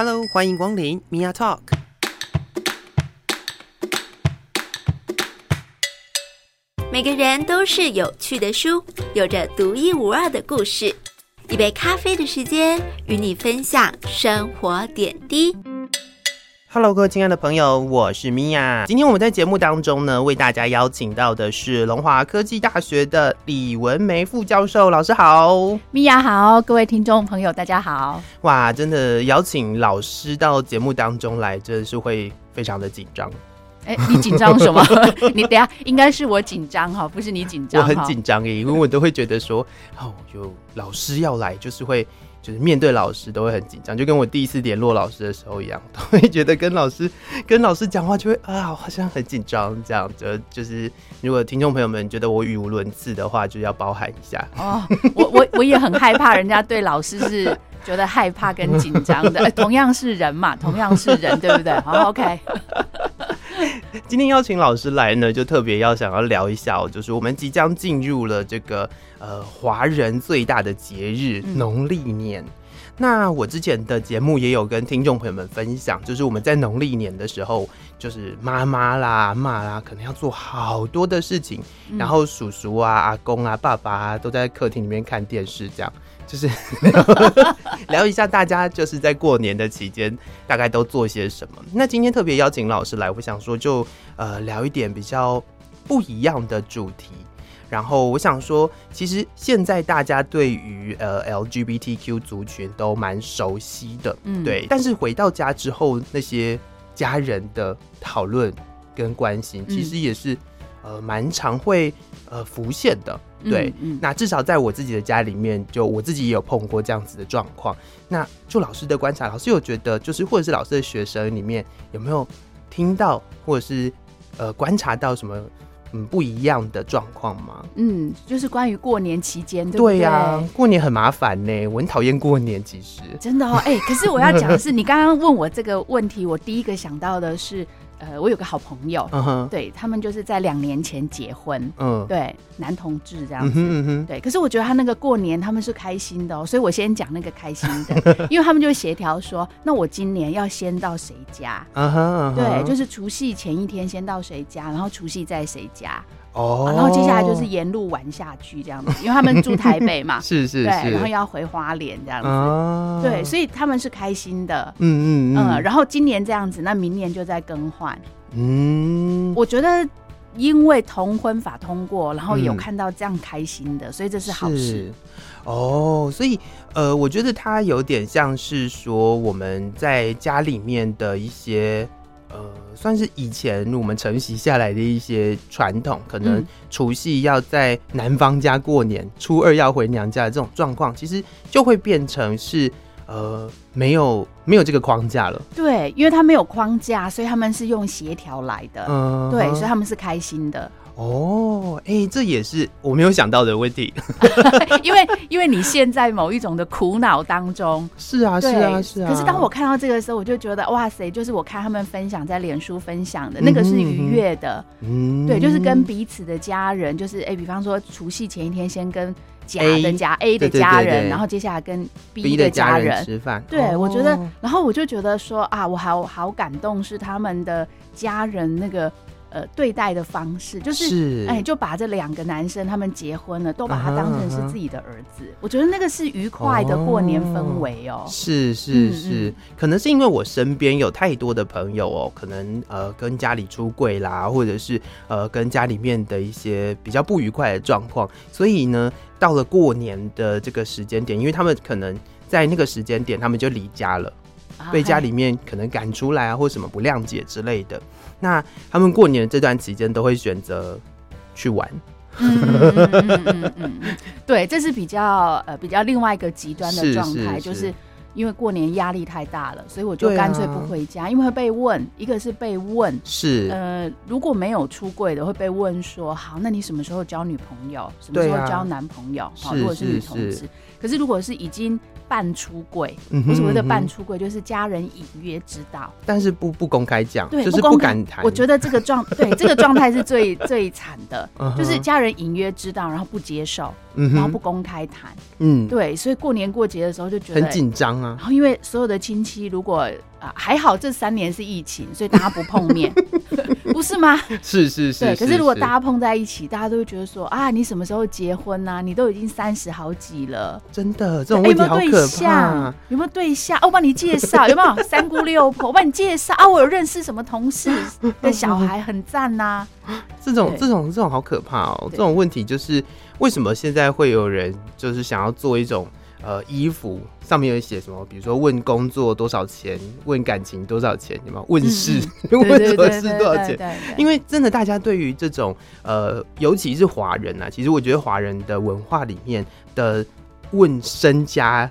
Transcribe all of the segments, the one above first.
Hello，欢迎光临 Mia Talk。每个人都是有趣的书，有着独一无二的故事。一杯咖啡的时间，与你分享生活点滴。Hello，各位亲爱的朋友，我是 Mia。今天我们在节目当中呢，为大家邀请到的是龙华科技大学的李文梅副教授。老师好，Mia 好，各位听众朋友大家好。哇，真的邀请老师到节目当中来，真的是会非常的紧张。哎、欸，你紧张什么？你等下应该是我紧张哈，不是你紧张。我很紧张耶，因为我都会觉得说，哦，有老师要来，就是会。就是面对老师都会很紧张，就跟我第一次联络老师的时候一样，都会觉得跟老师跟老师讲话就会啊，好像很紧张这样。就就是如果听众朋友们觉得我语无伦次的话，就要包涵一下。哦，我我我也很害怕人家对老师是觉得害怕跟紧张的，同样是人嘛，同样是人，对不对？好，OK。今天邀请老师来呢，就特别要想要聊一下哦，就是我们即将进入了这个呃华人最大的节日农历年。嗯。那我之前的节目也有跟听众朋友们分享，就是我们在农历年的时候，就是妈妈啦、妈啦，可能要做好多的事情，然后叔叔啊、阿公啊、爸爸啊都在客厅里面看电视，这样。就是 聊一下，大家就是在过年的期间大概都做些什么。那今天特别邀请老师来，我想说就呃聊一点比较不一样的主题。然后我想说，其实现在大家对于呃 LGBTQ 族群都蛮熟悉的，嗯，对。但是回到家之后，那些家人的讨论跟关心，其实也是呃蛮常会呃浮现的。对，嗯嗯、那至少在我自己的家里面，就我自己也有碰过这样子的状况。那就老师的观察，老师有觉得，就是或者是老师的学生里面有没有听到，或者是呃观察到什么嗯不一样的状况吗？嗯，就是关于过年期间，对呀、啊，过年很麻烦呢，我很讨厌过年，其实真的哦。哎、欸，可是我要讲的是，你刚刚问我这个问题，我第一个想到的是。呃，我有个好朋友，uh -huh. 对，他们就是在两年前结婚，嗯、uh 对，男同志这样子，嗯哼，对。可是我觉得他那个过年他们是开心的哦，所以我先讲那个开心的，因为他们就协调说，那我今年要先到谁家，uh -huh. 对，就是除夕前一天先到谁家，然后除夕在谁家。哦、oh，然后接下来就是沿路玩下去这样子，因为他们住台北嘛，是是是，对，然后要回花莲这样子，oh. 对，所以他们是开心的，嗯嗯嗯，然后今年这样子，那明年就再更换，嗯，我觉得因为同婚法通过，然后有看到这样开心的，嗯、所以这是好事，哦，oh, 所以呃，我觉得它有点像是说我们在家里面的一些。呃，算是以前我们承袭下来的一些传统，可能除夕要在男方家过年，初二要回娘家的这种状况，其实就会变成是呃没有没有这个框架了。对，因为他没有框架，所以他们是用协调来的。嗯，对，所以他们是开心的。哦，哎、欸，这也是我没有想到的问题，因为因为你现在某一种的苦恼当中，是啊，是啊，是啊。可是当我看到这个时候，我就觉得哇塞，就是我看他们分享在脸书分享的那个是愉悦的，嗯，对，就是跟彼此的家人，就是哎、欸，比方说除夕前一天先跟甲的家 A, 的家人，对对对对，然后接下来跟 B 的家人，家人吃饭。对、哦，我觉得，然后我就觉得说啊，我好好感动，是他们的家人那个。呃，对待的方式就是，哎，就把这两个男生他们结婚了，都把他当成是自己的儿子。Uh uh. 我觉得那个是愉快的过年氛围哦。是是是，可能是因为我身边有太多的朋友哦，可能呃跟家里出柜啦，或者是呃跟家里面的一些比较不愉快的状况，所以呢，到了过年的这个时间点，因为他们可能在那个时间点他们就离家了，被家里面可能赶出来啊，或什么不谅解之类的。那他们过年的这段期间都会选择去玩，嗯嗯嗯嗯嗯，对，这是比较呃比较另外一个极端的状态，就是。因为过年压力太大了，所以我就干脆不回家，因为会被问，一个是被问是。呃如果没有出柜的会被问说，好，那你什么时候交女朋友，什么时候交男朋友，好，如果是女同志，可是如果是已经半出柜。我所谓的半出柜，就是家人隐约知道，但是不不公开讲，对，就是不敢谈。我觉得这个状 对这个状态是最最惨的，就是家人隐约知道，然后不接受，然后不公开谈。嗯，对，所以过年过节的时候就觉得很紧张啊。然后因为所有的亲戚如果啊还好这三年是疫情，所以大家不碰面，不是吗？是是是。对，可是如果大家碰在一起，大家都会觉得说啊，你什么时候结婚啊？你都已经三十好几了，真的这种问题好可怕。有没有对象？我帮你介绍。有没有 三姑六婆？我帮你介绍啊！我有认识什么同事的小孩，很赞 呐。这种这种这种好可怕哦！这种问题就是为什么现在会有人就是想要做一种呃衣服上面有写什么？比如说问工作多少钱，问感情多少钱？有没有问事？问何事多少钱？因为真的，大家对于这种呃，尤其是华人啊，其实我觉得华人的文化里面的问身家。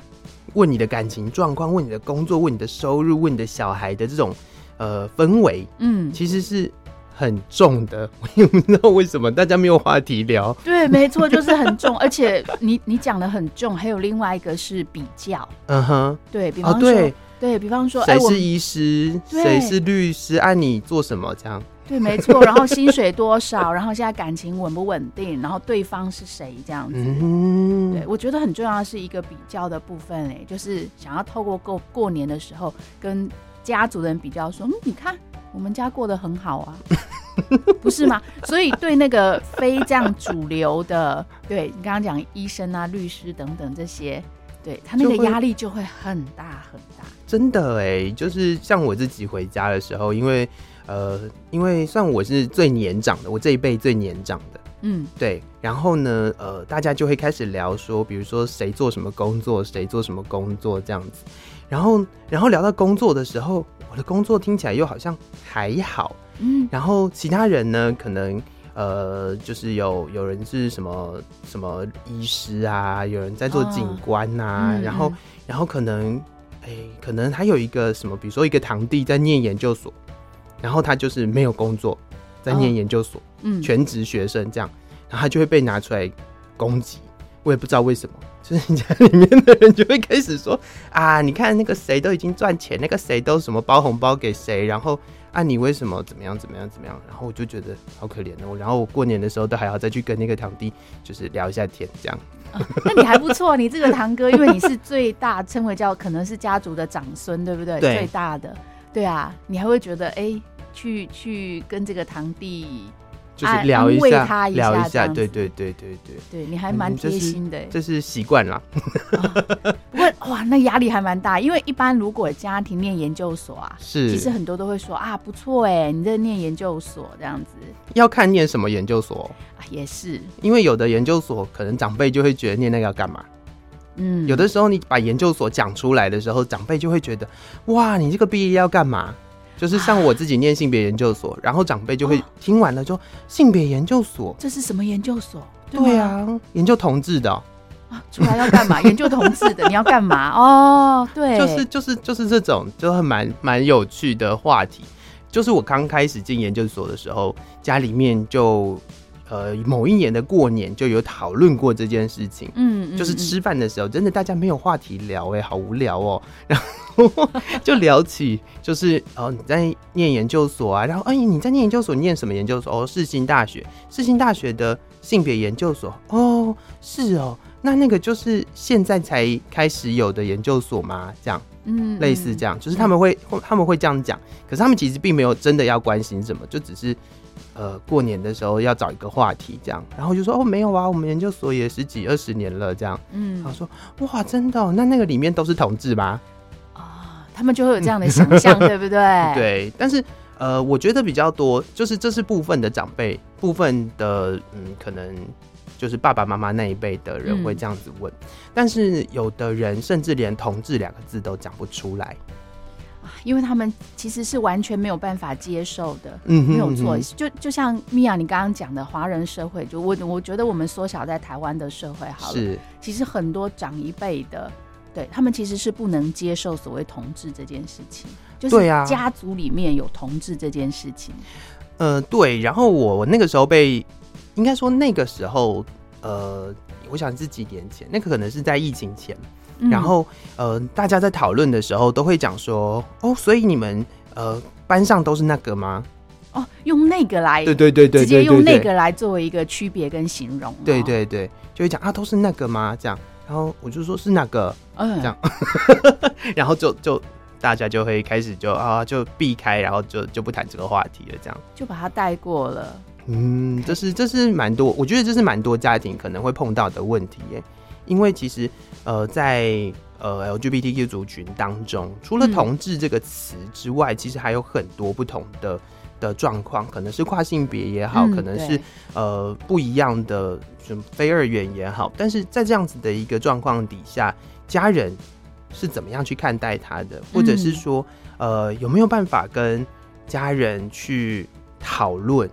问你的感情状况，问你的工作，问你的收入，问你的小孩的这种呃氛围，嗯，其实是很重的。我也不知道为什么大家没有话题聊。对，没错，就是很重。而且你你讲的很重，还有另外一个是比较。嗯哼，对比方说，对，对比方说，谁是医师，谁是律师，按你做什么这样。对，没错。然后薪水多少？然后现在感情稳不稳定？然后对方是谁？这样子。嗯，对，我觉得很重要的是一个比较的部分，哎，就是想要透过过过年的时候跟家族人比较，说，嗯，你看我们家过得很好啊，不是吗？所以对那个非这样主流的，对你刚刚讲医生啊、律师等等这些，对他那个压力就会很大很大。真的哎，就是像我自己回家的时候，因为。呃，因为算我是最年长的，我这一辈最年长的，嗯，对。然后呢，呃，大家就会开始聊说，比如说谁做什么工作，谁做什么工作这样子。然后，然后聊到工作的时候，我的工作听起来又好像还好，嗯。然后其他人呢，可能呃，就是有有人是什么什么医师啊，有人在做警官呐，啊，哦，然后，嗯，然后可能，哎，可能还有一个什么，比如说一个堂弟在念研究所。然后他就是没有工作，在念研究所，嗯，全职学生这样，然后他就会被拿出来攻击，我也不知道为什么，就是你家里面的人就会开始说啊，你看那个谁都已经赚钱，那个谁都什么包红包给谁，然后啊，你为什么怎么样怎么样怎么样？然后我就觉得好可怜哦，然后我过年的时候都还要再去跟那个堂弟就是聊一下天这样。哦，那你还不错，你这个堂哥，因为你是最大，称为叫可能是家族的长孙，对不对？对，最大的。对啊，你还会觉得哎、欸，去去跟这个堂弟就是聊一下，他一下聊一下，对对对对对，对你还蛮贴心的，这是习惯了。不过哇，那压力还蛮大，因为一般如果家庭念研究所啊，是其实很多都会说啊，不错哎，你在念研究所这样子，要看念什么研究所啊，也是，因为有的研究所可能长辈就会觉得念那个要干嘛。嗯，有的时候你把研究所讲出来的时候，长辈就会觉得，哇，你这个毕业要干嘛？就是像我自己念性别研究所，然后长辈就会听完了就，就性别研究所，这是什么研究所？对，对啊，研究同志的啊，出来要干嘛？研究同志的，你要干嘛？哦，对，就是就是就是这种，就很蛮蛮有趣的话题。就是我刚开始进研究所的时候，家里面就。呃，某一年的过年就有讨论过这件事情，嗯，就是 吃饭的时候，真的大家没有话题聊，哎，好无聊哦。然后就聊起，就是哦，你在念研究所啊，然后哎，你在念研究所，念什么研究所？哦，世新大学，世新大学的性别研究所。哦，是哦，那那个就是现在才开始有的研究所吗？这样，嗯，类似这样，就是他们会他们会这样讲，可是他们其实并没有真的要关心什么，就只是。呃，过年的时候要找一个话题，这样，然后就说哦，没有啊，我们研究所也十几二十年了，这样，嗯，然后说哇，真的，哦，那那个里面都是同志吗？啊，哦，他们就会有这样的想象，对不对？对，但是呃，我觉得比较多，就是这是部分的长辈，部分的嗯，可能就是爸爸妈妈那一辈的人会这样子问，嗯，但是有的人甚至连同志两个字都讲不出来。因为他们其实是完全没有办法接受的，嗯，没有错。就就像米娅你刚刚讲的，华人社会，就我我觉得我们缩小在台湾的社会好了，是，其实很多长一辈的，对他们其实是不能接受所谓同志这件事情，就是家族里面有同志这件事情。呃，对。然后我我那个时候被，应该说那个时候，呃，我想是几年前，那个可能是在疫情前。嗯、然后呃，大家在讨论的时候都会讲说，哦，所以你们呃班上都是那个吗？哦，用那个来，对对对对，直接用那个来作为一个区别跟形容，对对对，就会讲啊，都是那个吗？这样，然后我就说是那个，嗯，这样，然后就就大家就会开始就啊就避开，然后就就不谈这个话题了，这样就把它带过了。嗯，这是这是蛮多，我觉得这是蛮多家庭可能会碰到的问题耶，因为其实呃在呃 LGBTQ 族群当中，除了同志这个词之外，嗯、其实还有很多不同的的状况，可能是跨性别也好，嗯、可能是呃不一样的什么非二元也好，但是在这样子的一个状况底下，家人是怎么样去看待他的，或者是说呃有没有办法跟家人去讨论？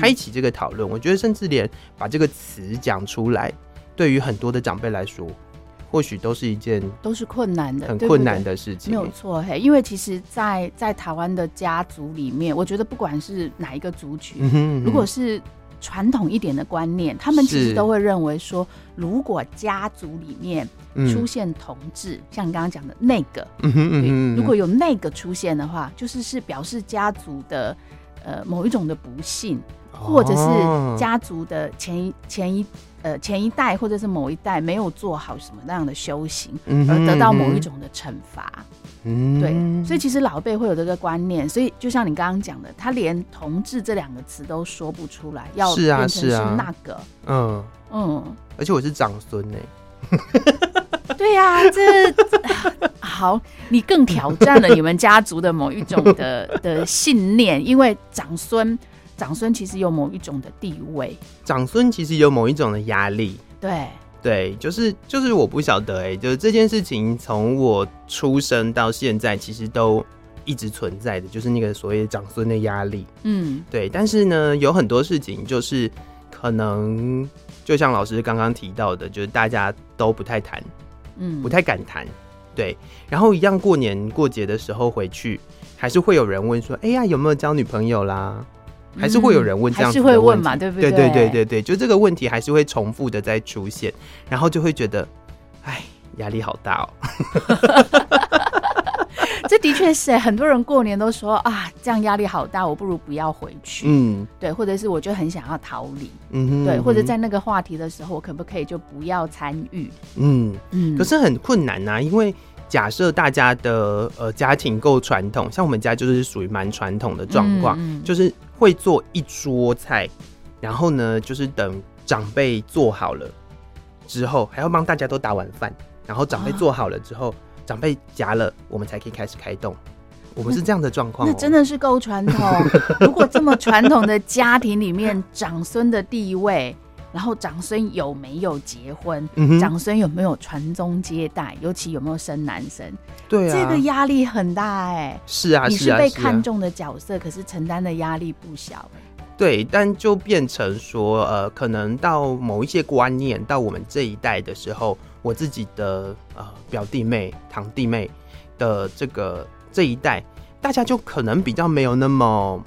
开启这个讨论，我觉得甚至连把这个词讲出来，对于很多的长辈来说，或许都是一件都是困难的、很困难的事情。没有错，嘿，因为其实在，在在台湾的家族里面，我觉得不管是哪一个族群，嗯哼嗯哼，如果是传统一点的观念，他们其实都会认为说，如果家族里面出现同志，嗯、像你刚刚讲的那个，嗯哼嗯哼，如果有那个出现的话，就是是表示家族的。呃，某一种的不幸，或者是家族的前一前一呃前一代，或者是某一代没有做好什么那样的修行，而得到某一种的惩罚。嗯，对，所以其实老辈会有这个观念，所以就像你刚刚讲的，他连同志这两个词都说不出来，要变成是那个，嗯。嗯，而且我是长孙呢。对呀、啊，这 好，你更挑战了你们家族的某一种的 的信念，因为长孙，长孙其实有某一种的地位，长孙其实有某一种的压力。对对，就是就是我不晓得哎、欸，就是这件事情从我出生到现在，其实都一直存在的，就是那个所谓长孙的压力。嗯，对，但是呢，有很多事情就是可能。就像老师刚刚提到的，就是大家都不太谈，嗯，不太敢谈，对。然后一样过年过节的时候回去，还是会有人问说：“哎呀，有没有交女朋友啦？”还是会有人问这样子的问题，还是会问嘛，对不对？对对对对对，就这个问题还是会重复的在出现，然后就会觉得，哎，压力好大哦。这的确是很多人过年都说啊，这样压力好大，我不如不要回去。嗯，对，或者是我就很想要逃离。嗯哼，对，或者在那个话题的时候，我可不可以就不要参与？嗯嗯。可是很困难呐、啊，因为假设大家的呃家庭够传统，像我们家就是属于蛮传统的状况，嗯嗯，就是会做一桌菜，然后呢，就是等长辈做好了之后，还要帮大家都打完饭，然后长辈做好了之后。啊长辈夹了，我们才可以开始开动。我们是这样的状况、喔，那真的是够传统。如果这么传统的家庭里面，长孙的地位，然后长孙有没有结婚，嗯、长孙有没有传宗接代，尤其有没有生男生，对啊，这个压力很大哎、欸。是啊，你是被看中的角色，可是承担的压力不小、欸。对，但就变成说，呃，可能到某一些观念，到我们这一代的时候。我自己的呃表弟妹、堂弟妹的这个这一代，大家就可能比较没有那么、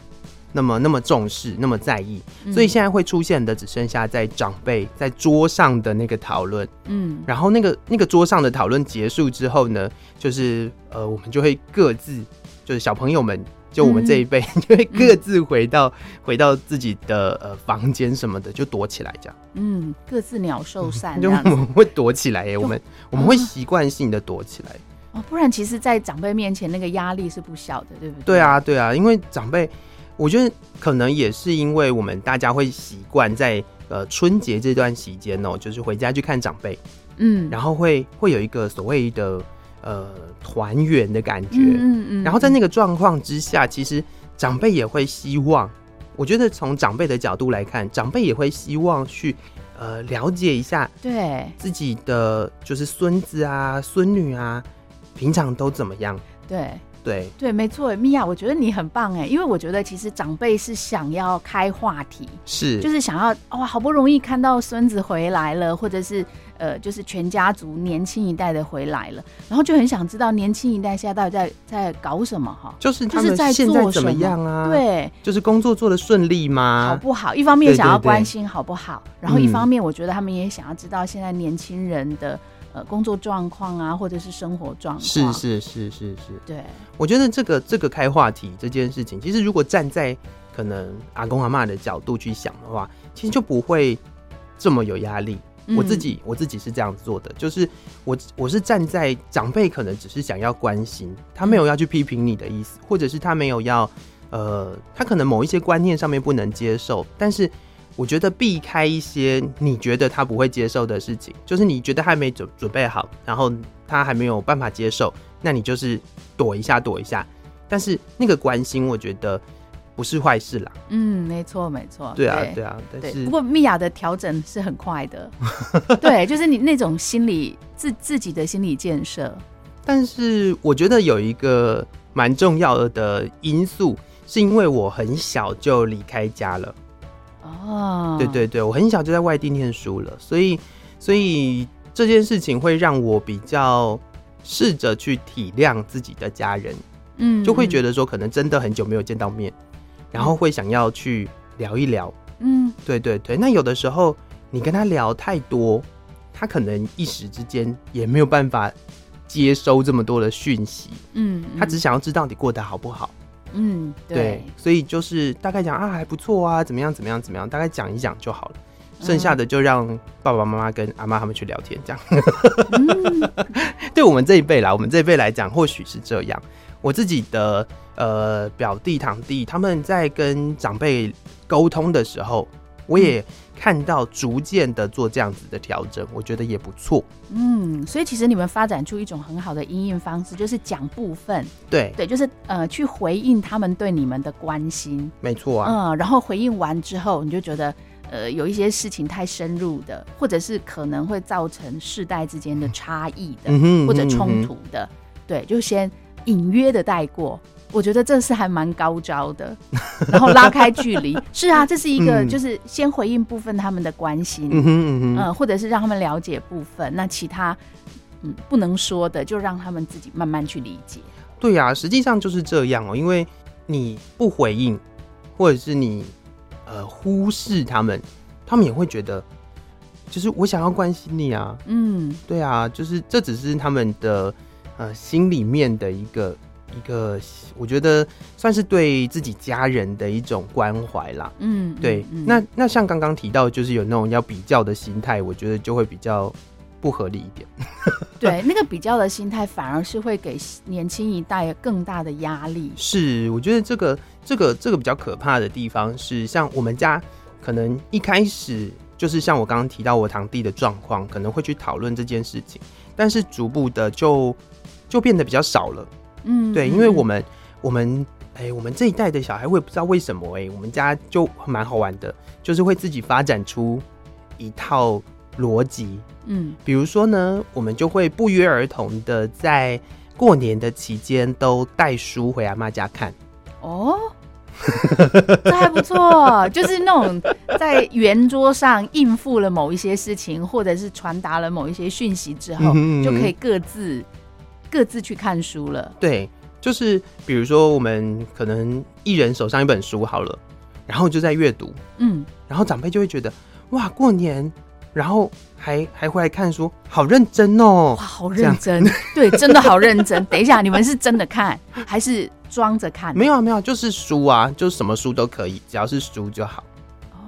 那么、那么重视、那么在意，嗯、所以现在会出现的只剩下在长辈在桌上的那个讨论，嗯，然后那个那个桌上的讨论结束之后呢，就是呃，我们就会各自就是小朋友们。就我们这一辈，就会各自回到、嗯、回到自己的呃房间什么的，就躲起来这样。嗯，各自鸟兽散，就我们会躲起来耶。我们我们会习惯性的躲起来哦。不然其实，在长辈面前，那个压力是不小的，对不对？对啊，对啊，因为长辈，我觉得可能也是因为我们大家会习惯在呃春节这段期间哦，就是回家去看长辈，嗯，然后会会有一个所谓的。呃，团圆的感觉，嗯嗯，嗯，然后在那个状况之下，其实长辈也会希望，我觉得从长辈的角度来看，长辈也会希望去呃了解一下，对。自己的就是孙子啊、孙女啊，平常都怎么样？对。对。对，没错，米娅，我觉得你很棒哎，因为我觉得其实长辈是想要开话题，是。就是想要哇，好不容易看到孙子回来了，或者是呃，就是全家族年轻一代的回来了，然后就很想知道年轻一代现在到底在在搞什么哈，就是他们现在怎么样啊？对，就是工作做的顺利吗？好不好？一方面想要关心好不好，然后一方面我觉得他们也想要知道现在年轻人的。呃工作状况啊，或者是生活状况。是是是是是，对。我觉得这个这个开话题这件事情，其实如果站在可能阿公阿妈的角度去想的话，其实就不会这么有压力。我自己我自己是这样子做的，就是我我是站在长辈可能只是想要关心，他没有要去批评你的意思，或者是他没有要呃，他可能某一些观念上面不能接受，但是我觉得避开一些你觉得他不会接受的事情，就是你觉得他还没准准备好，然后他还没有办法接受，那你就是躲一下躲一下，但是那个关心，我觉得。不是坏事啦，嗯，没错，没错，对啊，对啊，但是不过米娅的调整是很快的，对，就是你那种心理自自己的心理建设。但是我觉得有一个蛮重要的因素，是因为我很小就离开家了。哦，对对对，我很小就在外地念书了，所以所以这件事情会让我比较试着去体谅自己的家人，嗯，就会觉得说可能真的很久没有见到面。然后会想要去聊一聊，嗯，对对对。那有的时候你跟他聊太多，他可能一时之间也没有办法接收这么多的讯息，嗯，他只想要知道你过得好不好，嗯，对。对，所以就是大概讲啊还不错啊，怎么样怎么样怎么样，大概讲一讲就好了，剩下的就让爸爸妈妈跟阿妈他们去聊天，这样。嗯、对我们这一辈来，我们这一辈来讲，或许是这样。我自己的呃表弟堂弟他们在跟长辈沟通的时候，我也看到逐渐的做这样子的调整，我觉得也不错。嗯，所以其实你们发展出一种很好的因应方式，就是讲部分，对对，就是呃去回应他们对你们的关心，没错啊。嗯，然后回应完之后，你就觉得呃有一些事情太深入的，或者是可能会造成世代之间的差异的，嗯哼，或者冲突的，嗯，对，就先。隐约的带过，我觉得这是还蛮高招的，然后拉开距离。是啊，这是一个，就是先回应部分他们的关心，嗯或者是让他们了解部分，那其他嗯不能说的，就让他们自己慢慢去理解。对呀、啊，实际上就是这样哦，因为你不回应，或者是你呃忽视他们，他们也会觉得，就是我想要关心你啊，嗯，对啊，就是这只是他们的。呃，心里面的一个一个，我觉得算是对自己家人的一种关怀啦。嗯，对。嗯、那那像刚刚提到，就是有那种要比较的心态，我觉得就会比较不合理一点。对，那个比较的心态反而是会给年轻一代更大的压力。是，我觉得这个这个这个比较可怕的地方是，像我们家可能一开始就是像我刚刚提到我堂弟的状况，可能会去讨论这件事情，但是逐步的就。就变得比较少了，嗯，对，因为我们我们哎、欸，我们这一代的小孩，我也不知道为什么哎、欸，我们家就蛮好玩的，就是会自己发展出一套逻辑，嗯，比如说呢，我们就会不约而同的在过年的期间都带书回阿妈家看，哦，这还不错，就是那种在圆桌上应付了某一些事情，或者是传达了某一些讯息之后，嗯哼嗯就可以各自。各自去看书了，对，就是比如说我们可能一人手上一本书好了，然后就在阅读，嗯，然后长辈就会觉得哇，过年，然后还还会来看书，好认真哦，哇，好认真，对，真的好认真。等一下，你们是真的看还是装着看？没有没有，就是书啊，就是什么书都可以，只要是书就好。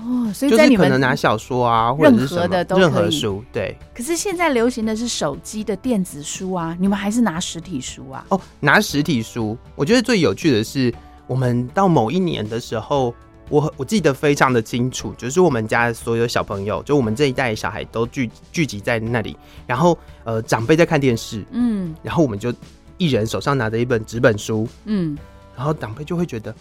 哦，所以在你们可能拿小说啊，或者是什么的都任何书，对。可是现在流行的是手机的电子书啊，你们还是拿实体书啊？哦，拿实体书，我觉得最有趣的是，我们到某一年的时候，我我记得非常的清楚，就是我们家所有小朋友，就我们这一代小孩都聚聚集在那里，然后呃，长辈在看电视，嗯，然后我们就一人手上拿着一本纸本书，嗯，然后长辈就会觉得，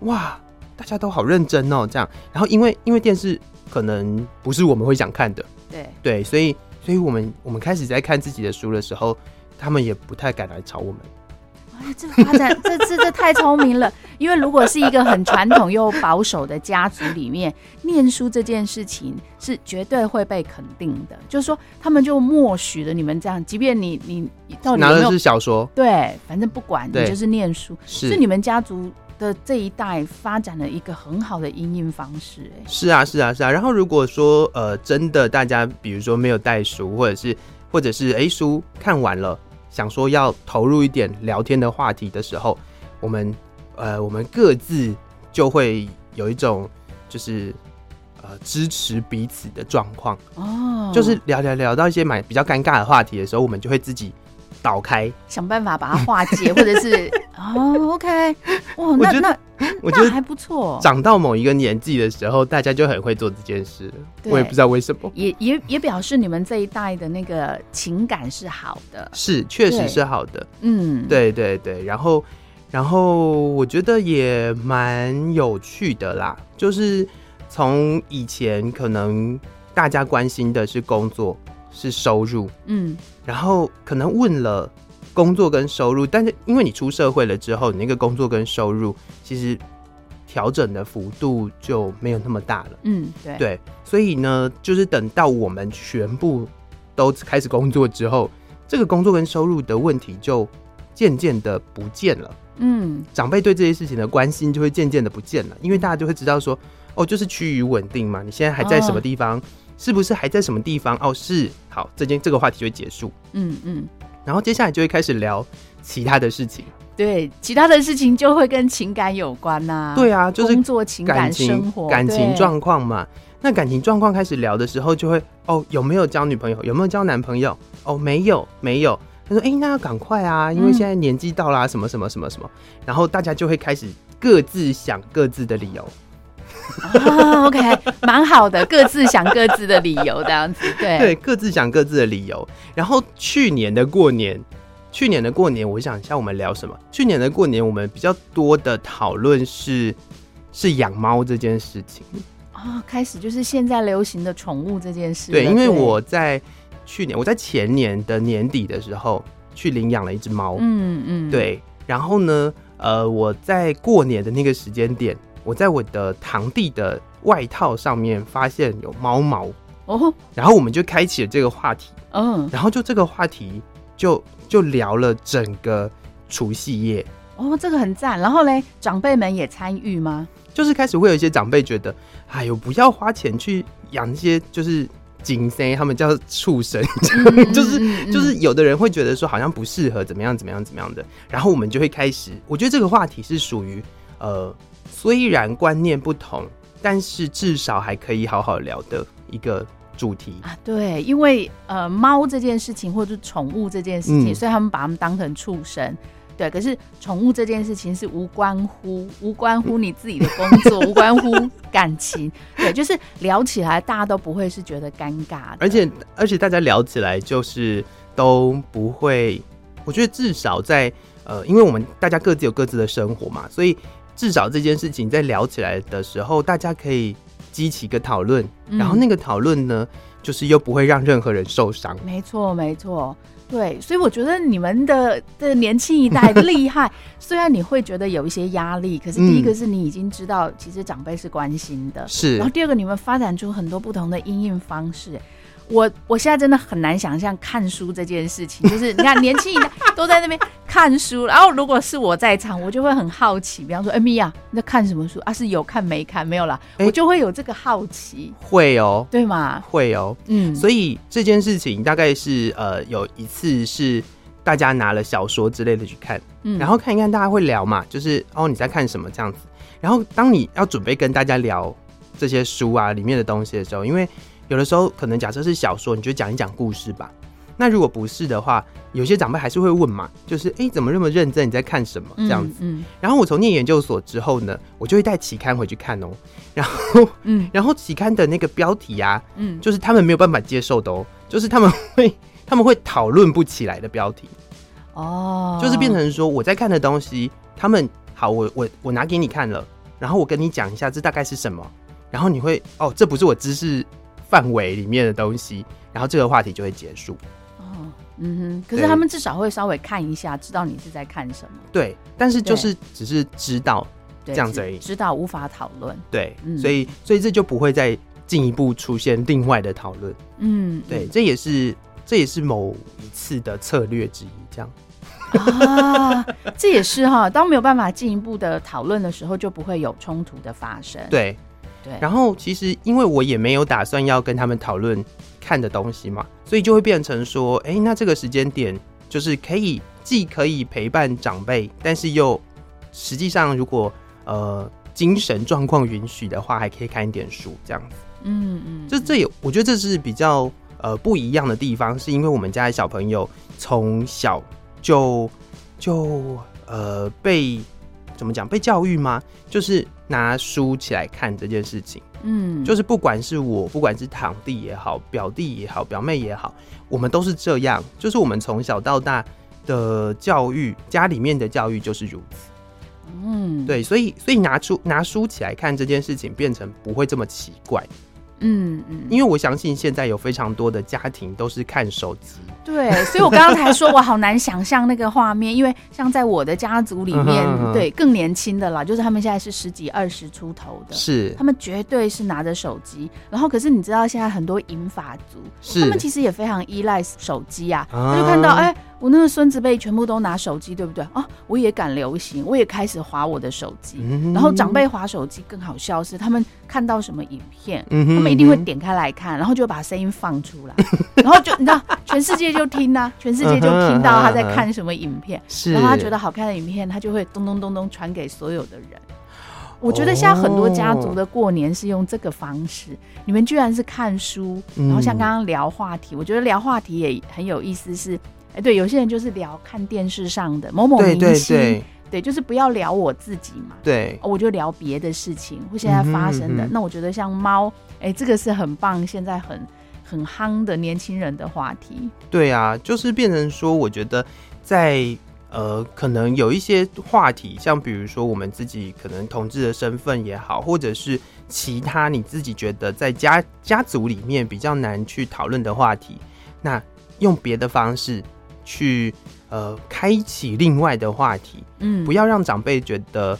哇。大家都好认真哦，这样，然后因为因为电视可能不是我们会想看的，对。对，所以所以我们我们开始在看自己的书的时候，他们也不太敢来吵我们。哎，这发展 这这这太聪明了，因为如果是一个很传统又保守的家族里面，念书这件事情是绝对会被肯定的，就是说他们就默许了你们这样，即便你你到底有有拿的是小说，对，反正不管你就是念书，是，是你们家族。的这一代发展了一个很好的应用方式，哎，是啊，是啊，是啊。然后如果说呃，真的大家比如说没有带书，或者是或者是哎书看完了，想说要投入一点聊天的话题的时候，我们呃我们各自就会有一种就是呃支持彼此的状况哦，就是聊聊聊到一些蛮比较尴尬的话题的时候，我们就会自己。倒开，想办法把它化解，或者是 哦，OK，哇，那那我觉得还不错。长到某一个年纪的时候，大家就很会做这件事。我也不知道为什么，也也也表示你们这一代的那个情感是好的，是确实是好的。嗯，对对对，然后然后我觉得也蛮有趣的啦，就是从以前可能大家关心的是工作。是收入，嗯，然后可能问了工作跟收入，但是因为你出社会了之后，你那个工作跟收入其实调整的幅度就没有那么大了，嗯，对，对，所以呢，就是等到我们全部都开始工作之后，这个工作跟收入的问题就渐渐的不见了，嗯，长辈对这些事情的关心就会渐渐的不见了，因为大家就会知道说，哦，就是趋于稳定嘛，你现在还在什么地方？哦是不是还在什么地方？哦，是，好，这件这个话题就会结束。嗯嗯，然后接下来就会开始聊其他的事情。对，其他的事情就会跟情感有关呐、啊。对啊，就是工作、情感、生活、感情状况嘛。那感情状况开始聊的时候，就会哦，有没有交女朋友？有没有交男朋友？哦，没有，没有。他说，哎、欸，那要赶快啊，因为现在年纪到了、啊，什么什么什么什么。然后大家就会开始各自想各自的理由。啊、oh,，OK，蛮好的，各自想各自的理由，这样子，对对，各自想各自的理由。然后去年的过年，去年的过年，我想一下，我们聊什么？去年的过年，我们比较多的讨论是是养猫这件事情啊，oh, 开始就是现在流行的宠物这件事。对，因为我在去年，我在前年的年底的时候去领养了一只猫，嗯嗯，对。然后呢，呃，我在过年的那个时间点。我在我的堂弟的外套上面发现有猫毛。哦，然后我们就开启了这个话题，嗯，然后就这个话题就就聊了整个除夕夜。哦，这个很赞。然后嘞，长辈们也参与吗？就是开始会有一些长辈觉得，哎呦，不要花钱去养一些就是金生，他们叫畜生，嗯、就是就是有的人会觉得说好像不适合怎么样怎么样怎么样的，然后我们就会开始，我觉得这个话题是属于呃。虽然观念不同，但是至少还可以好好聊的一个主题啊。对，因为呃，猫这件事情或者是宠物这件事情，嗯，所以他们把它们当成畜生。对，可是宠物这件事情是无关乎无关乎你自己的工作，无关乎感情。对，就是聊起来大家都不会是觉得尴尬，而且而且大家聊起来就是都不会。我觉得至少在呃，因为我们大家各自有各自的生活嘛，所以。至少这件事情在聊起来的时候，大家可以激起一个讨论，嗯，然后那个讨论呢，就是又不会让任何人受伤。没错，没错，对，所以我觉得你们的的年轻一代厉害。虽然你会觉得有一些压力，可是第一个是你已经知道，其实长辈是关心的，是。然后第二个，你们发展出很多不同的应应方式。我我现在真的很难想象看书这件事情，就是你看年轻一代都在那边看书，然后如果是我在场，我就会很好奇。比方说，哎米娅，你在看什么书啊？是有看没看？没有啦，欸、我就会有这个好奇。会哦，对吗？会哦，嗯。所以这件事情大概是呃有一次是大家拿了小说之类的去看，嗯，然后看一看大家会聊嘛，就是哦你在看什么这样子。然后当你要准备跟大家聊这些书啊里面的东西的时候，因为有的时候可能假设是小说，你就讲一讲故事吧。那如果不是的话，有些长辈还是会问嘛，就是哎、欸，怎么那么认真？你在看什么？这样子。嗯。嗯，然后我从念研究所之后呢，我就会带期刊回去看哦。然后，嗯，然后期刊的那个标题啊，嗯，就是他们没有办法接受的哦，就是他们会 他们会讨论不起来的标题。哦。就是变成说我在看的东西，他们好，我我我拿给你看了，然后我跟你讲一下这大概是什么，然后你会哦，这不是我知识。范围里面的东西，然后这个话题就会结束。哦，嗯哼。可是他们至少会稍微看一下，知道你是在看什么。对，但是就是只是知道这样子而已，知道无法讨论。对，嗯、所以所以这就不会再进一步出现另外的讨论。嗯，对，这也是这也是某一次的策略之一。这样啊，这也是哈，当没有办法进一步的讨论的时候，就不会有冲突的发生。对。对。然后其实因为我也没有打算要跟他们讨论看的东西嘛，所以就会变成说，哎、欸，那这个时间点就是可以既可以陪伴长辈，但是又实际上如果呃精神状况允许的话，还可以看一点书这样子。嗯嗯，这这也我觉得这是比较呃不一样的地方，是因为我们家的小朋友从小就就呃被怎么讲被教育吗？就是拿书起来看这件事情。嗯，就是不管是我，不管是堂弟也好，表弟也好，表妹也好，我们都是这样。就是我们从小到大的教育，家里面的教育就是如此。嗯，对，所以所以拿出拿书起来看这件事情，变成不会这么奇怪。嗯嗯，因为我相信现在有非常多的家庭都是看手机。对，所以我刚刚才说我好难想象那个画面，因为像在我的家族里面，嗯、哼哼对更年轻的啦，就是他们现在是十几二十出头的，是他们绝对是拿着手机。然后，可是你知道现在很多银发族，他们其实也非常依赖手机啊。他就看到，哎、欸，我那个孙子辈全部都拿手机，对不对？啊，我也敢流行，我也开始划我的手机。嗯、然后长辈划手机更好笑是，他们看到什么影片，嗯、哼他们一定会点开来看，然后就把声音放出来，然后就你知道，全世界就听啊，全世界就听到他在看什么影片，是然后他觉得好看的影片，他就会咚咚咚咚传给所有的人。我觉得现在很多家族的过年是用这个方式，你们居然是看书，然后像刚刚聊话题，我觉得聊话题也很有意思是，是哎，对，有些人就是聊看电视上的某某明星，对，对，对，对，就是不要聊我自己嘛，对，我就聊别的事情或现在发生的。嗯哼嗯哼，那我觉得像猫，哎，这个是很棒，现在很。很夯的年轻人的话题，对啊，就是变成说，我觉得在呃，可能有一些话题，像比如说我们自己可能同志的身份也好，或者是其他你自己觉得在家家族里面比较难去讨论的话题，那用别的方式去呃开启另外的话题，嗯，不要让长辈觉得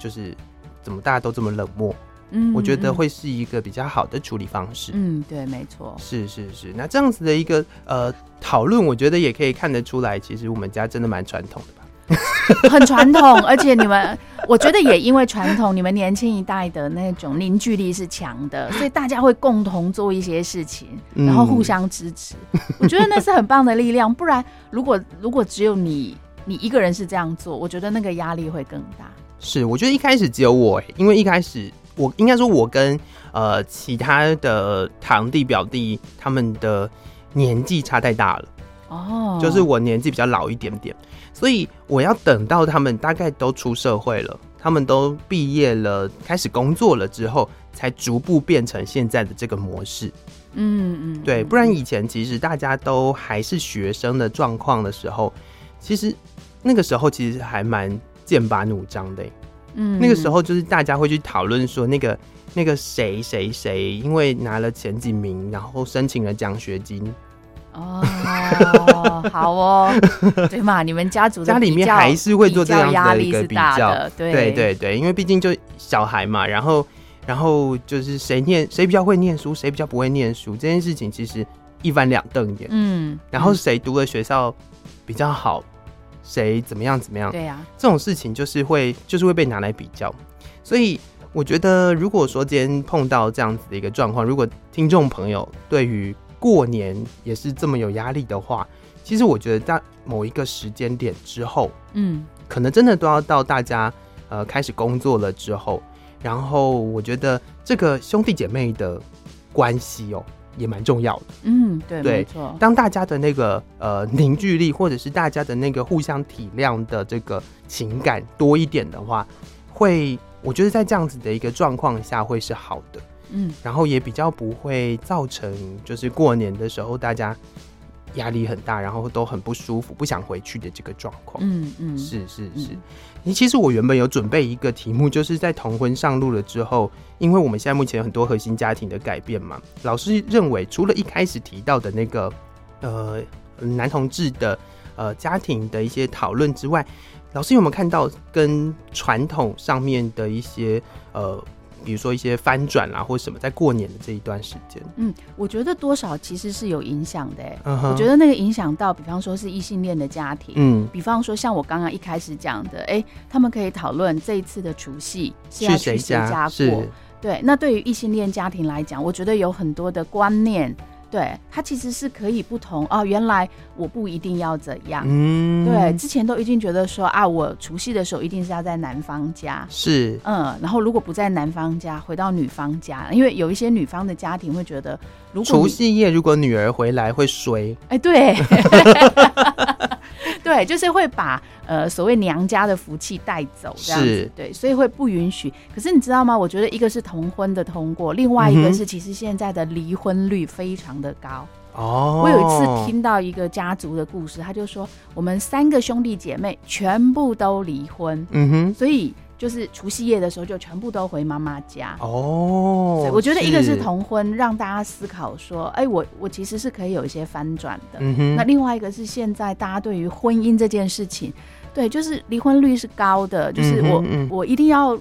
就是怎么大家都这么冷漠。嗯，我觉得会是一个比较好的处理方式。嗯，对，没错，是是是。那这样子的一个呃讨论，我觉得也可以看得出来，其实我们家真的蛮传统的吧？很传统，而且你们，我觉得也因为传统，你们年轻一代的那种凝聚力是强的，所以大家会共同做一些事情，然后互相支持。嗯、我觉得那是很棒的力量。不然，如果如果只有你你一个人是这样做，我觉得那个压力会更大。是，我觉得一开始只有我，因为一开始。我应该说，我跟呃其他的堂弟表弟他们的年纪差太大了哦，就是我年纪比较老一点点，所以我要等到他们大概都出社会了，他们都毕业了，开始工作了之后，才逐步变成现在的这个模式。嗯嗯，对，不然以前其实大家都还是学生的状况的时候，其实那个时候其实还蛮剑拔弩张的。嗯，那个时候就是大家会去讨论说，那个那个谁谁谁，因为拿了前几名，然后申请了奖学金。哦，好哦，对嘛？你们家族家里面还是会做这样子的一个比较，对对对对，因为毕竟就小孩嘛，然后然后就是谁念谁比较会念书，谁比较不会念书，这件事情其实一翻两瞪眼。嗯，然后谁读的学校比较好。谁怎么样怎么样？对呀，这种事情就是会就是会被拿来比较，所以我觉得，如果说今天碰到这样子的一个状况，如果听众朋友对于过年也是这么有压力的话，其实我觉得在某一个时间点之后，嗯，可能真的都要到大家呃开始工作了之后，然后我觉得这个兄弟姐妹的关系哦。也蛮重要的，嗯，对，对，没错。当大家的那个呃凝聚力，或者是大家的那个互相体谅的这个情感多一点的话，会，我觉得在这样子的一个状况下会是好的，嗯，然后也比较不会造成就是过年的时候大家。压力很大，然后都很不舒服，不想回去的这个状况。嗯嗯，是是是。你、嗯、其实我原本有准备一个题目，就是在同婚上路了之后，因为我们现在目前有很多核心家庭的改变嘛，老师认为除了一开始提到的那个呃男同志的呃家庭的一些讨论之外，老师有没有看到跟传统上面的一些呃？比如说一些翻转啦，或什么，在过年的这一段时间，嗯，我觉得多少其实是有影响的。欸，uh huh. 我觉得那个影响到，比方说是异性恋的家庭，嗯，比方说像我刚刚一开始讲的，哎、欸，他们可以讨论这一次的除夕是要去谁家过，对，那对于异性恋家庭来讲，我觉得有很多的观念。对，他其实是可以不同哦。原来我不一定要怎样，嗯，对，之前都已经觉得说啊，我除夕的时候一定是要在男方家，是，嗯，然后如果不在男方家，回到女方家，因为有一些女方的家庭会觉得，如果除夕夜如果女儿回来会衰，哎，对。对，就是会把呃所谓娘家的福气带走，这样子，对，所以会不允许。可是你知道吗？我觉得一个是同婚的通过，另外一个是其实现在的离婚率非常的高。哦，我有一次听到一个家族的故事，他就说我们三个兄弟姐妹全部都离婚，嗯哼，所以。就是除夕夜的时候，就全部都回妈妈家哦。我觉得一个是同婚，让大家思考说，哎、欸，我我其实是可以有一些翻转的。嗯。那另外一个是现在大家对于婚姻这件事情，对，就是离婚率是高的，就是我、嗯、我一定要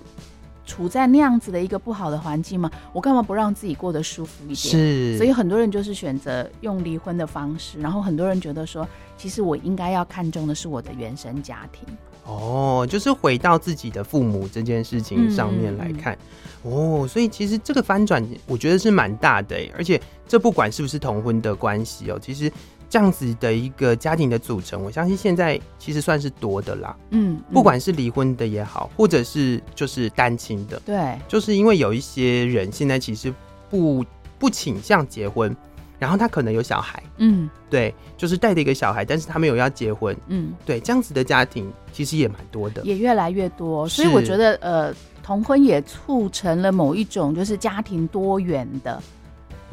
处在那样子的一个不好的环境吗？我干嘛不让自己过得舒服一点？是。所以很多人就是选择用离婚的方式，然后很多人觉得说，其实我应该要看重的是我的原生家庭。哦，就是回到自己的父母这件事情上面来看，哦，所以其实这个翻转，我觉得是蛮大的，而且这不管是不是同婚的关系哦，其实这样子的一个家庭的组成，我相信现在其实算是多的啦。嗯，嗯不管是离婚的也好，或者是就是单亲的，对，就是因为有一些人现在其实不不倾向结婚。然后他可能有小孩，嗯，对，就是带着一个小孩，但是他没有要结婚，嗯，对，这样子的家庭其实也蛮多的，也越来越多，所以我觉得，呃，同婚也促成了某一种就是家庭多元的。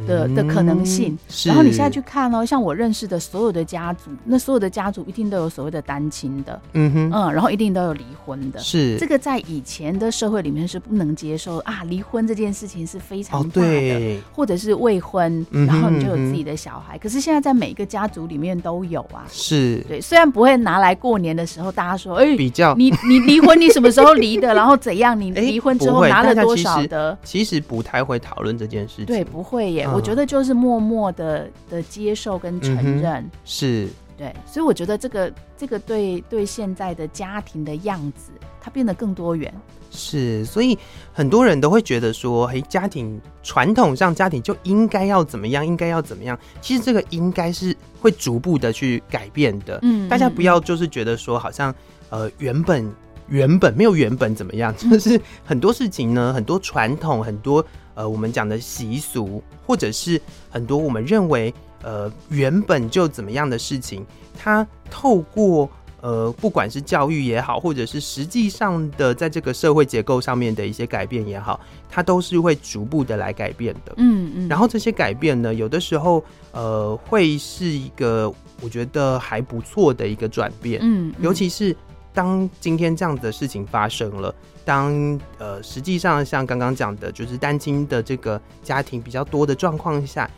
的的可能性，然后你现在去看哦，像我认识的所有的家族，那所有的家族一定都有所谓的单亲的，嗯哼，嗯，然后一定都有离婚的，是。这个在以前的社会里面是不能接受啊，离婚这件事情是非常大的，哦、对，或者是未婚，然后你就有自己的小孩，嗯、可是现在在每一个家族里面都有啊，是。对，虽然不会拿来过年的时候大家说，哎、欸，比较。你你离婚你什么时候离的，然后怎样，你离婚之后拿了多少的，其实，不太会讨论这件事情，对，不会耶。我觉得就是默默的的接受跟承认，嗯、是对，所以我觉得这个这个对对现在的家庭的样子，它变得更多元。是，所以很多人都会觉得说，嘿，家庭传统上家庭就应该要怎么样，应该要怎么样。其实这个应该是会逐步的去改变的。嗯，大家不要就是觉得说，好像呃原本原本没有原本怎么样，就是很多事情呢，很多传统，很多。呃，我们讲的习俗，或者是很多我们认为呃原本就怎么样的事情，它透过呃不管是教育也好，或者是实际上的在这个社会结构上面的一些改变也好，它都是会逐步的来改变的。嗯嗯。然后这些改变呢，有的时候呃会是一个我觉得还不错的一个转变。嗯。尤其是当今天这样子的事情发生了。当呃，实际上像刚刚讲的，就是单亲的这个家庭比较多的状况下，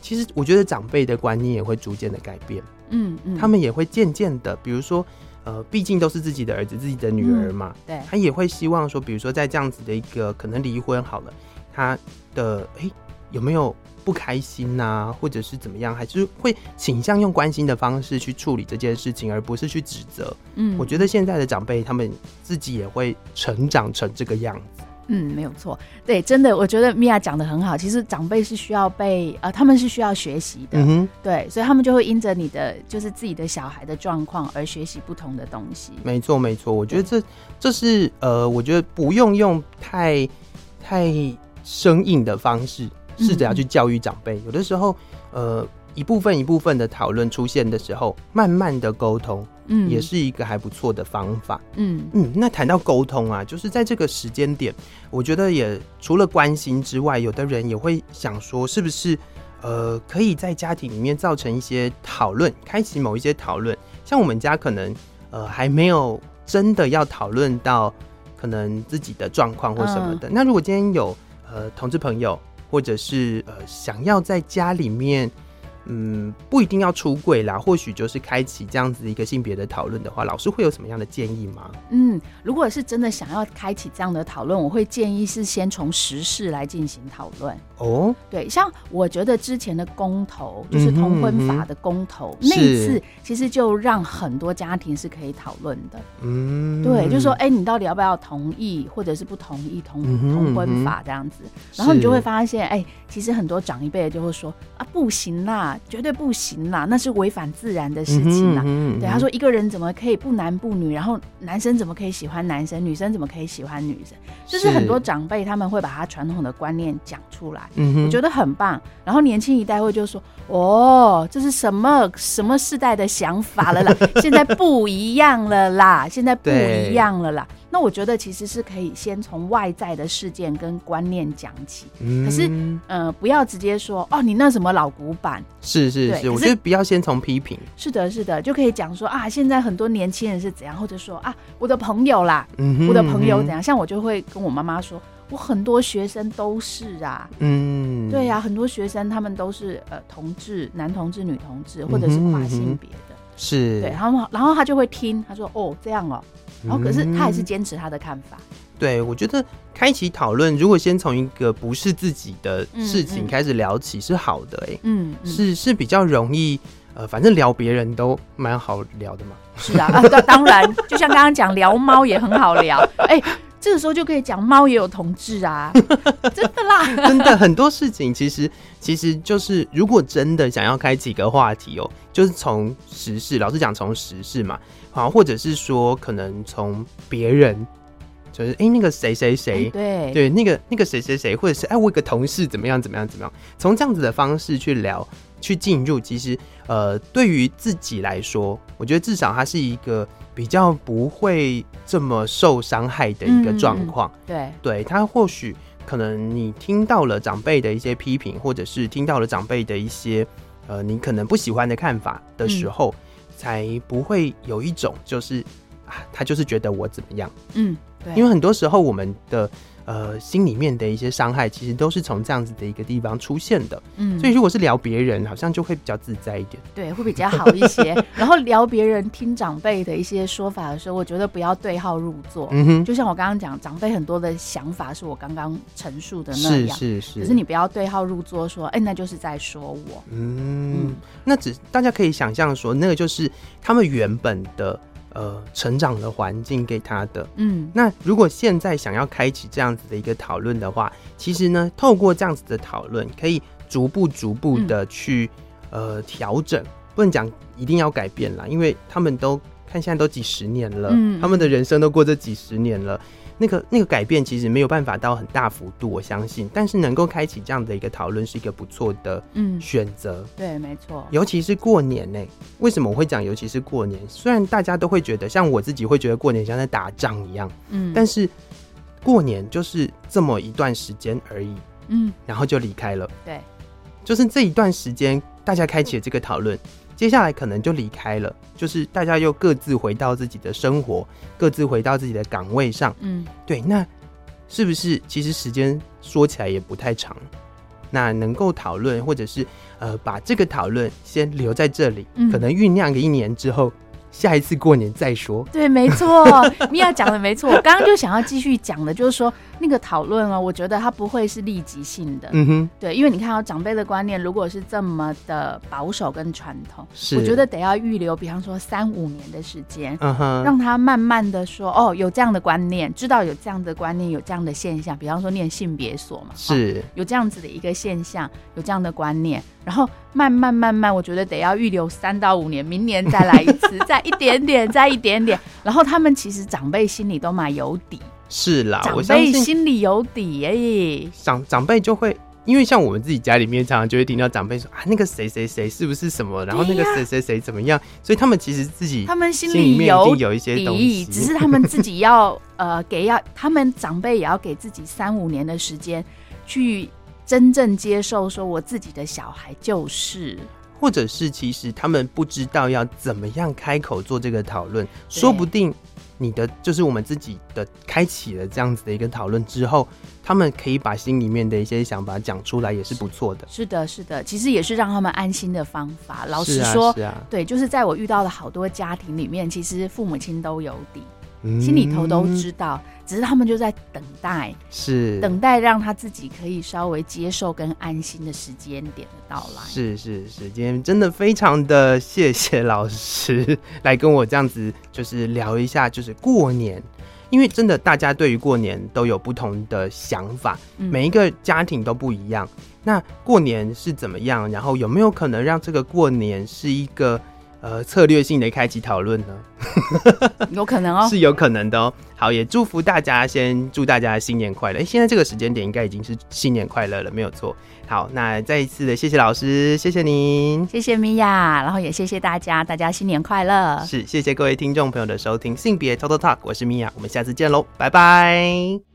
其实我觉得长辈的观念也会逐渐的改变。嗯嗯，他们也会渐渐的，比如说呃，毕竟都是自己的儿子、自己的女儿嘛，嗯、对，他也会希望说，比如说在这样子的一个可能离婚好了，他的哎、欸、有没有？不开心呐、啊，或者是怎么样，还是会倾向用关心的方式去处理这件事情，而不是去指责。嗯，我觉得现在的长辈他们自己也会成长成这个样子。嗯，没有错，对，真的，我觉得米娅讲的很好。其实长辈是需要被呃，他们是需要学习的。嗯，对，所以他们就会因着你的就是自己的小孩的状况而学习不同的东西。没错，没错，我觉得这这是呃，我觉得不用用太太生硬的方式。试着要去教育长辈，有的时候，呃，一部分一部分的讨论出现的时候，慢慢的沟通，嗯，也是一个还不错的方法。嗯嗯，那谈到沟通啊，就是在这个时间点，我觉得也除了关心之外，有的人也会想说，是不是呃，可以在家庭里面造成一些讨论，开启某一些讨论。像我们家可能呃还没有真的要讨论到可能自己的状况或什么的。嗯、那如果今天有呃同志朋友。或者是呃，想要在家里面，嗯，不一定要出柜啦，或许就是开启这样子一个性别的讨论的话，老师会有什么样的建议吗？嗯，如果是真的想要开启这样的讨论，我会建议是先从时事来进行讨论。哦，对，像我觉得之前的公投，就是同婚法的公投，嗯、那一次，其实就让很多家庭是可以讨论的。嗯，对，就是说，哎、欸，你到底要不要同意，或者是不同意同同婚法这样子？然后你就会发现，哎、欸，其实很多长一辈就会说，啊，不行啦，绝对不行啦，那是违反自然的事情啦。对，他说一个人怎么可以不男不女？然后男生怎么可以喜欢男生？女生怎么可以喜欢女生？就是很多长辈他们会把他传统的观念讲出来。嗯，我觉得很棒。然后年轻一代会就说：“哦，这是什么什么世代的想法了啦？现在不一样了啦，现在不一样了啦。”那我觉得其实是可以先从外在的事件跟观念讲起。嗯，可是呃，不要直接说哦，你那什么老古板。是是是，我觉得不要先从批评。是的，是的，就可以讲说啊，现在很多年轻人是怎样，或者说啊，我的朋友啦，嗯，我的朋友怎样？像我就会跟我妈妈说。我很多学生都是啊，嗯，对呀、啊，很多学生他们都是呃同志，男同志、女同志，或者是跨性别的，是对，然后然后他就会听，他说哦这样哦，然后可是他还是坚持他的看法。对，我觉得开启讨论，如果先从一个不是自己的事情开始聊起是好的、欸，哎，嗯，是是比较容易，呃，反正聊别人都蛮好聊的嘛。是啊，啊当然，就像刚刚讲聊猫也很好聊，哎、欸。这个时候就可以讲猫也有同志啊，真的啦，真的很多事情其实其实就是，如果真的想要开几个话题哦，就是从时事，老实讲从时事嘛，好，或者是说可能从别人，就是哎、欸、那个谁谁谁，对。对，那个那个谁谁谁，或者是哎、欸、我一个同事怎么样怎么样怎么样，从这样子的方式去聊去进入，其实呃对于自己来说，我觉得至少它是一个。比较不会这么受伤害的一个状况，嗯，对，对他或许可能你听到了长辈的一些批评，或者是听到了长辈的一些呃你可能不喜欢的看法的时候，嗯，才不会有一种就是啊他就是觉得我怎么样，嗯，对，因为很多时候我们的。呃，心里面的一些伤害，其实都是从这样子的一个地方出现的。嗯，所以如果是聊别人，好像就会比较自在一点。对，会比较好一些。然后聊别人听长辈的一些说法的时候，我觉得不要对号入座。嗯哼，就像我刚刚讲，长辈很多的想法是我刚刚陈述的那样。是是是。可是你不要对号入座，说，哎、欸，那就是在说我。嗯，嗯，那只大家可以想象说，那个就是他们原本的。呃，成长的环境给他的，嗯，那如果现在想要开启这样子的一个讨论的话，其实呢，透过这样子的讨论，可以逐步逐步的去、嗯、呃调整，不能讲一定要改变啦，因为他们都看现在都几十年了，嗯，他们的人生都过这几十年了。那个那个改变其实没有办法到很大幅度，我相信，但是能够开启这样的一个讨论是一个不错的嗯选择，对，没错，尤其是过年呢、欸。为什么我会讲尤其是过年？虽然大家都会觉得，像我自己会觉得过年像在打仗一样，嗯，但是过年就是这么一段时间而已，嗯，然后就离开了，对，就是这一段时间大家开启了这个讨论。接下来可能就离开了，就是大家又各自回到自己的生活，各自回到自己的岗位上。嗯，对，那是不是其实时间说起来也不太长？那能够讨论，或者是呃，把这个讨论先留在这里，嗯，可能酝酿个一年之后。下一次过年再说。对，没错，米娅讲的没错。我 刚刚就想要继续讲的，就是说那个讨论啊，我觉得它不会是立即性的。嗯哼，对，因为你看到长辈的观念，如果是这么的保守跟传统，是我觉得得要预留，比方说三五年的时间，嗯哼，让他慢慢的说，哦，有这样的观念，知道有这样的观念，有这样的现象，比方说念性别所嘛，是、哦、有这样子的一个现象，有这样的观念。然后慢慢慢慢，我觉得得要预留三到五年，明年再来一次，再 一点点，再一点点。然后他们其实长辈心里都蛮有底，是啦，长辈心里有底哎、欸。长长辈就会，因为像我们自己家里面，常常就会听到长辈说啊，那个谁谁谁是不是什么，然后那个谁谁谁怎么样，所以他们其实自己他们心里有有一些东西，只是他们自己要 呃给要，他们长辈也要给自己三五年的时间去。真正接受说我自己的小孩就是，或者是其实他们不知道要怎么样开口做这个讨论，说不定你的就是我们自己的开启了这样子的一个讨论之后，他们可以把心里面的一些想法讲出来，也是不错的。是的，是的，其实也是让他们安心的方法。老实说，是啊，是啊，对，就是在我遇到的好多家庭里面，其实父母亲都有底。心里头都知道，嗯，只是他们就在等待，是等待让他自己可以稍微接受跟安心的时间点的到来。是是是，今天真的非常的谢谢老师 来跟我这样子，就是聊一下，就是过年，因为真的大家对于过年都有不同的想法，嗯，每一个家庭都不一样。那过年是怎么样？然后有没有可能让这个过年是一个？呃，策略性的开启讨论呢，有可能哦，是有可能的哦。好，也祝福大家，先祝大家新年快乐。哎，现在这个时间点应该已经是新年快乐了，没有错。好，那再一次的谢谢老师，谢谢您，谢谢米娅，然后也谢谢大家，大家新年快乐。是，谢谢各位听众朋友的收听，性别 Total Talk，我是米娅，我们下次见喽，拜拜。